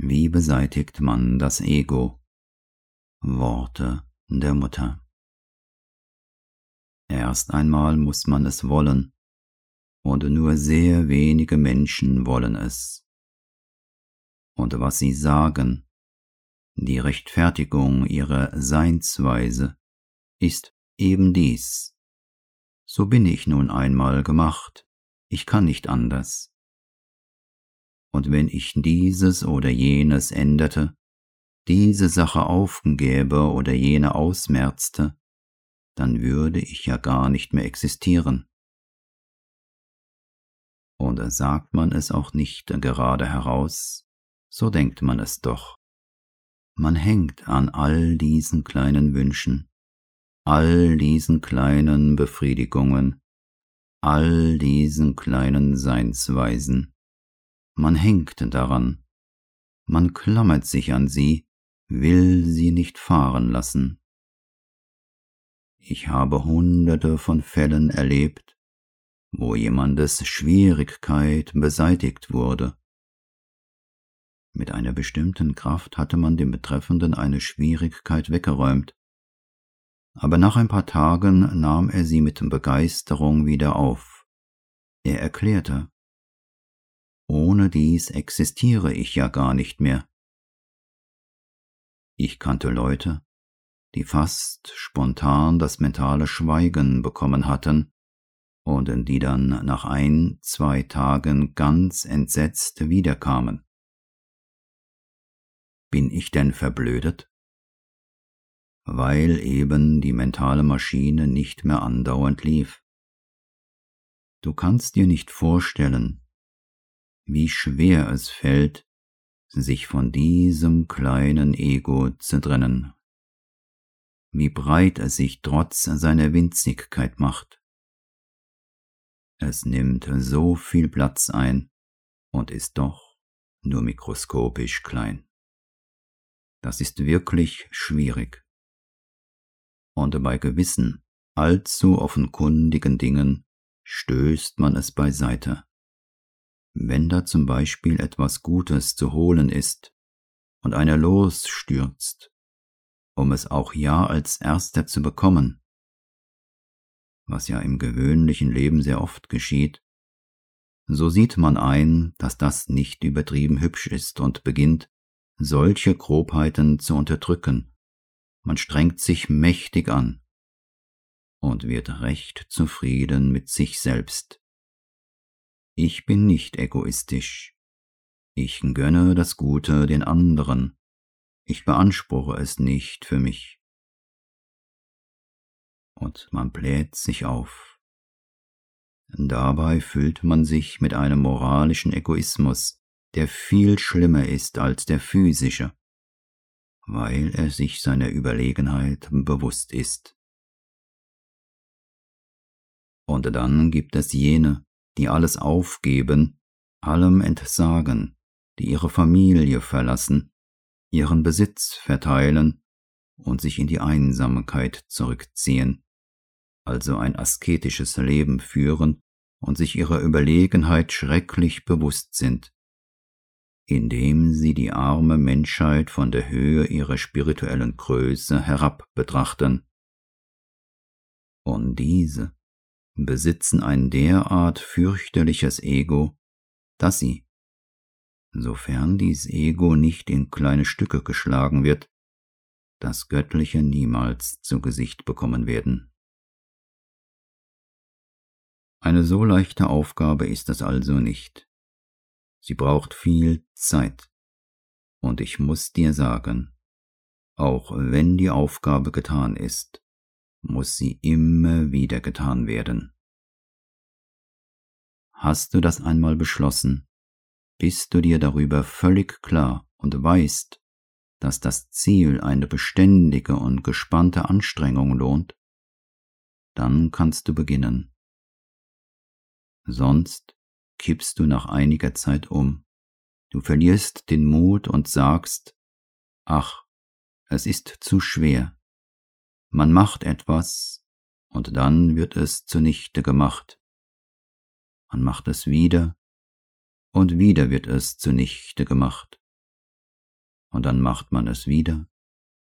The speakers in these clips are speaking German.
Wie beseitigt man das Ego? Worte der Mutter. Erst einmal muss man es wollen, und nur sehr wenige Menschen wollen es. Und was sie sagen, die Rechtfertigung ihrer Seinsweise, ist eben dies. So bin ich nun einmal gemacht, ich kann nicht anders. Und wenn ich dieses oder jenes änderte, diese Sache aufgäbe oder jene ausmerzte, dann würde ich ja gar nicht mehr existieren. Oder sagt man es auch nicht gerade heraus, so denkt man es doch. Man hängt an all diesen kleinen Wünschen, all diesen kleinen Befriedigungen, all diesen kleinen Seinsweisen. Man hängt daran, man klammert sich an sie, will sie nicht fahren lassen. Ich habe hunderte von Fällen erlebt, wo jemandes Schwierigkeit beseitigt wurde. Mit einer bestimmten Kraft hatte man dem Betreffenden eine Schwierigkeit weggeräumt, aber nach ein paar Tagen nahm er sie mit Begeisterung wieder auf. Er erklärte, ohne dies existiere ich ja gar nicht mehr. Ich kannte Leute, die fast spontan das mentale Schweigen bekommen hatten, und die dann nach ein, zwei Tagen ganz entsetzt wiederkamen. Bin ich denn verblödet? Weil eben die mentale Maschine nicht mehr andauernd lief. Du kannst dir nicht vorstellen, wie schwer es fällt, sich von diesem kleinen Ego zu trennen, wie breit es sich trotz seiner Winzigkeit macht. Es nimmt so viel Platz ein und ist doch nur mikroskopisch klein. Das ist wirklich schwierig. Und bei gewissen, allzu offenkundigen Dingen stößt man es beiseite. Wenn da zum Beispiel etwas Gutes zu holen ist und einer losstürzt, um es auch ja als erster zu bekommen, was ja im gewöhnlichen Leben sehr oft geschieht, so sieht man ein, dass das nicht übertrieben hübsch ist und beginnt, solche Grobheiten zu unterdrücken. Man strengt sich mächtig an und wird recht zufrieden mit sich selbst. Ich bin nicht egoistisch. Ich gönne das Gute den anderen. Ich beanspruche es nicht für mich und man bläht sich auf. Dabei füllt man sich mit einem moralischen Egoismus, der viel schlimmer ist als der physische, weil er sich seiner Überlegenheit bewusst ist. Und dann gibt es jene, die alles aufgeben, allem entsagen, die ihre Familie verlassen, ihren Besitz verteilen und sich in die Einsamkeit zurückziehen, also ein asketisches Leben führen und sich ihrer Überlegenheit schrecklich bewusst sind, indem sie die arme Menschheit von der Höhe ihrer spirituellen Größe herab betrachten. Und diese besitzen ein derart fürchterliches Ego, dass sie, sofern dies Ego nicht in kleine Stücke geschlagen wird, das Göttliche niemals zu Gesicht bekommen werden. Eine so leichte Aufgabe ist es also nicht. Sie braucht viel Zeit. Und ich muss dir sagen, auch wenn die Aufgabe getan ist, muss sie immer wieder getan werden. Hast du das einmal beschlossen, bist du dir darüber völlig klar und weißt, dass das Ziel eine beständige und gespannte Anstrengung lohnt, dann kannst du beginnen sonst kippst du nach einiger Zeit um. Du verlierst den Mut und sagst, ach, es ist zu schwer. Man macht etwas, und dann wird es zunichte gemacht. Man macht es wieder, und wieder wird es zunichte gemacht. und dann macht man es wieder,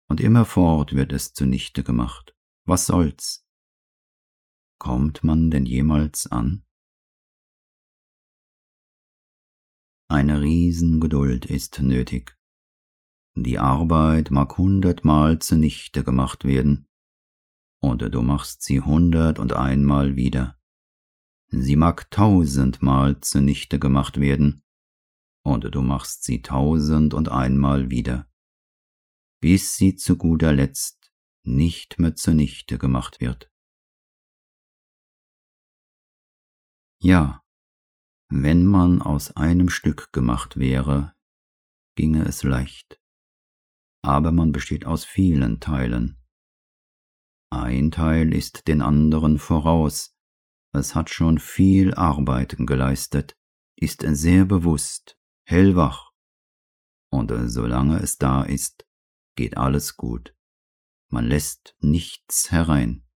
und immerfort wird es zunichte gemacht. Was soll's? Kommt man denn jemals an? Eine Riesengeduld ist nötig. Die Arbeit mag hundertmal zunichte gemacht werden, oder du machst sie hundert und einmal wieder. Sie mag tausendmal zunichte gemacht werden, oder du machst sie tausend und einmal wieder, bis sie zu guter Letzt nicht mehr zunichte gemacht wird. Ja, wenn man aus einem Stück gemacht wäre, ginge es leicht. Aber man besteht aus vielen Teilen. Ein Teil ist den anderen voraus, es hat schon viel Arbeit geleistet, ist sehr bewusst, hellwach, und solange es da ist, geht alles gut. Man lässt nichts herein,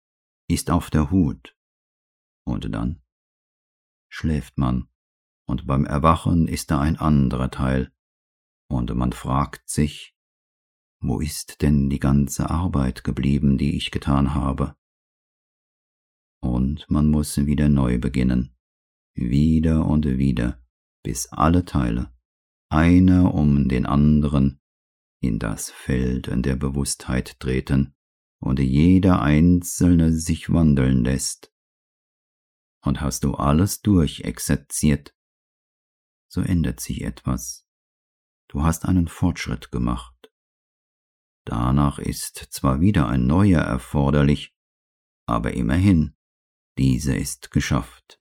ist auf der Hut, und dann schläft man, und beim Erwachen ist da ein anderer Teil, und man fragt sich, wo ist denn die ganze Arbeit geblieben, die ich getan habe? Und man muss wieder neu beginnen, wieder und wieder, bis alle Teile, einer um den anderen, in das Feld der Bewusstheit treten und jeder einzelne sich wandeln lässt. Und hast du alles durchexerziert, so ändert sich etwas. Du hast einen Fortschritt gemacht. Danach ist zwar wieder ein neuer erforderlich, aber immerhin, dieser ist geschafft.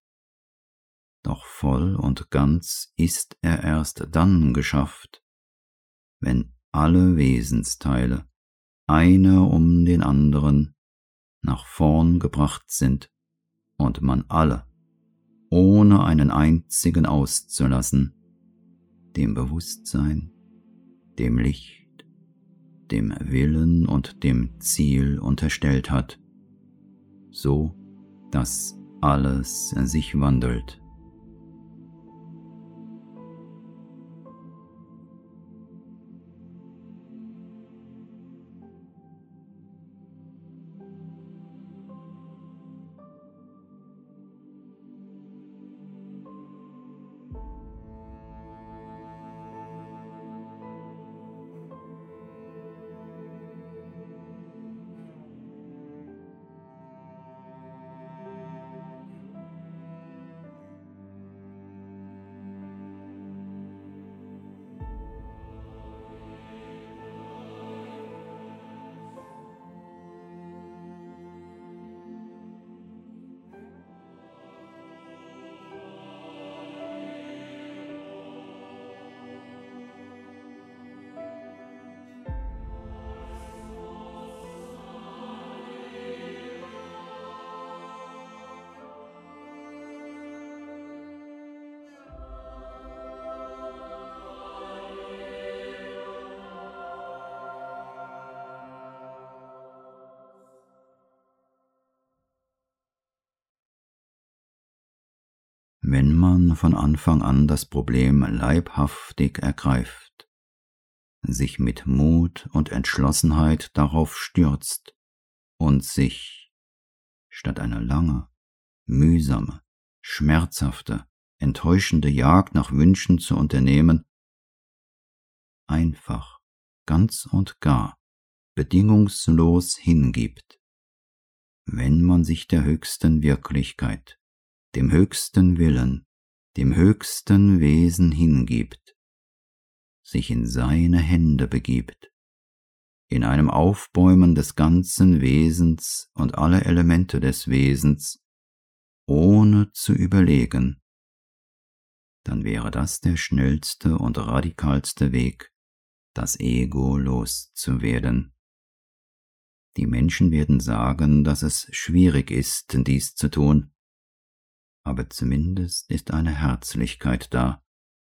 Doch voll und ganz ist er erst dann geschafft, wenn alle Wesensteile, einer um den anderen, nach vorn gebracht sind und man alle, ohne einen einzigen auszulassen, dem Bewusstsein, dem Licht, dem Willen und dem Ziel unterstellt hat, so dass alles sich wandelt. Wenn man von Anfang an das Problem leibhaftig ergreift, sich mit Mut und Entschlossenheit darauf stürzt und sich, statt eine lange, mühsame, schmerzhafte, enttäuschende Jagd nach Wünschen zu unternehmen, einfach, ganz und gar, bedingungslos hingibt, wenn man sich der höchsten Wirklichkeit, dem höchsten Willen, dem höchsten Wesen hingibt, sich in seine Hände begibt, in einem Aufbäumen des ganzen Wesens und aller Elemente des Wesens, ohne zu überlegen, dann wäre das der schnellste und radikalste Weg, das Ego loszuwerden. Die Menschen werden sagen, dass es schwierig ist, dies zu tun, aber zumindest ist eine Herzlichkeit da,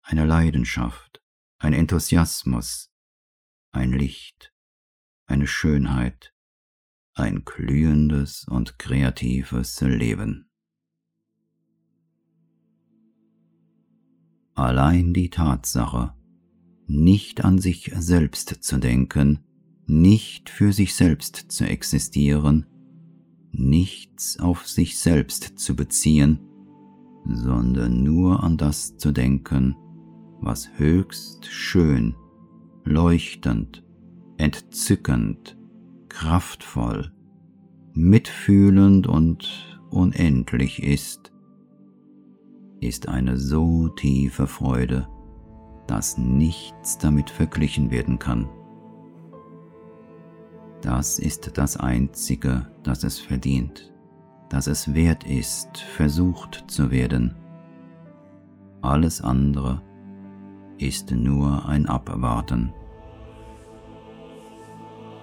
eine Leidenschaft, ein Enthusiasmus, ein Licht, eine Schönheit, ein glühendes und kreatives Leben. Allein die Tatsache, nicht an sich selbst zu denken, nicht für sich selbst zu existieren, nichts auf sich selbst zu beziehen, sondern nur an das zu denken, was höchst schön, leuchtend, entzückend, kraftvoll, mitfühlend und unendlich ist, ist eine so tiefe Freude, dass nichts damit verglichen werden kann. Das ist das Einzige, das es verdient, das es wert ist, versucht zu werden. Alles andere ist nur ein Abwarten.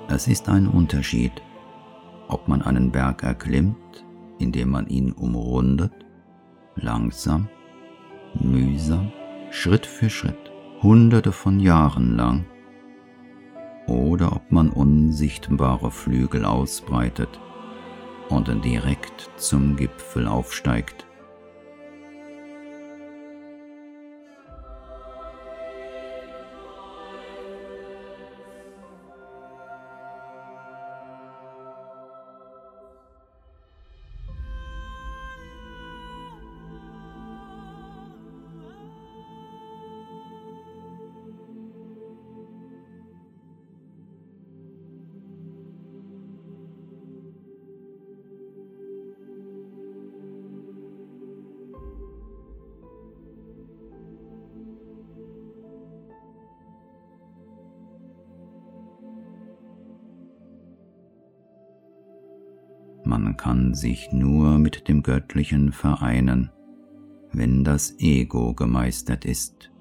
Es ist ein Unterschied, ob man einen Berg erklimmt, indem man ihn umrundet, langsam, mühsam, Schritt für Schritt, hunderte von Jahren lang, oder ob man unsichtbare Flügel ausbreitet und direkt zum Gipfel aufsteigt. Man kann sich nur mit dem Göttlichen vereinen, wenn das Ego gemeistert ist.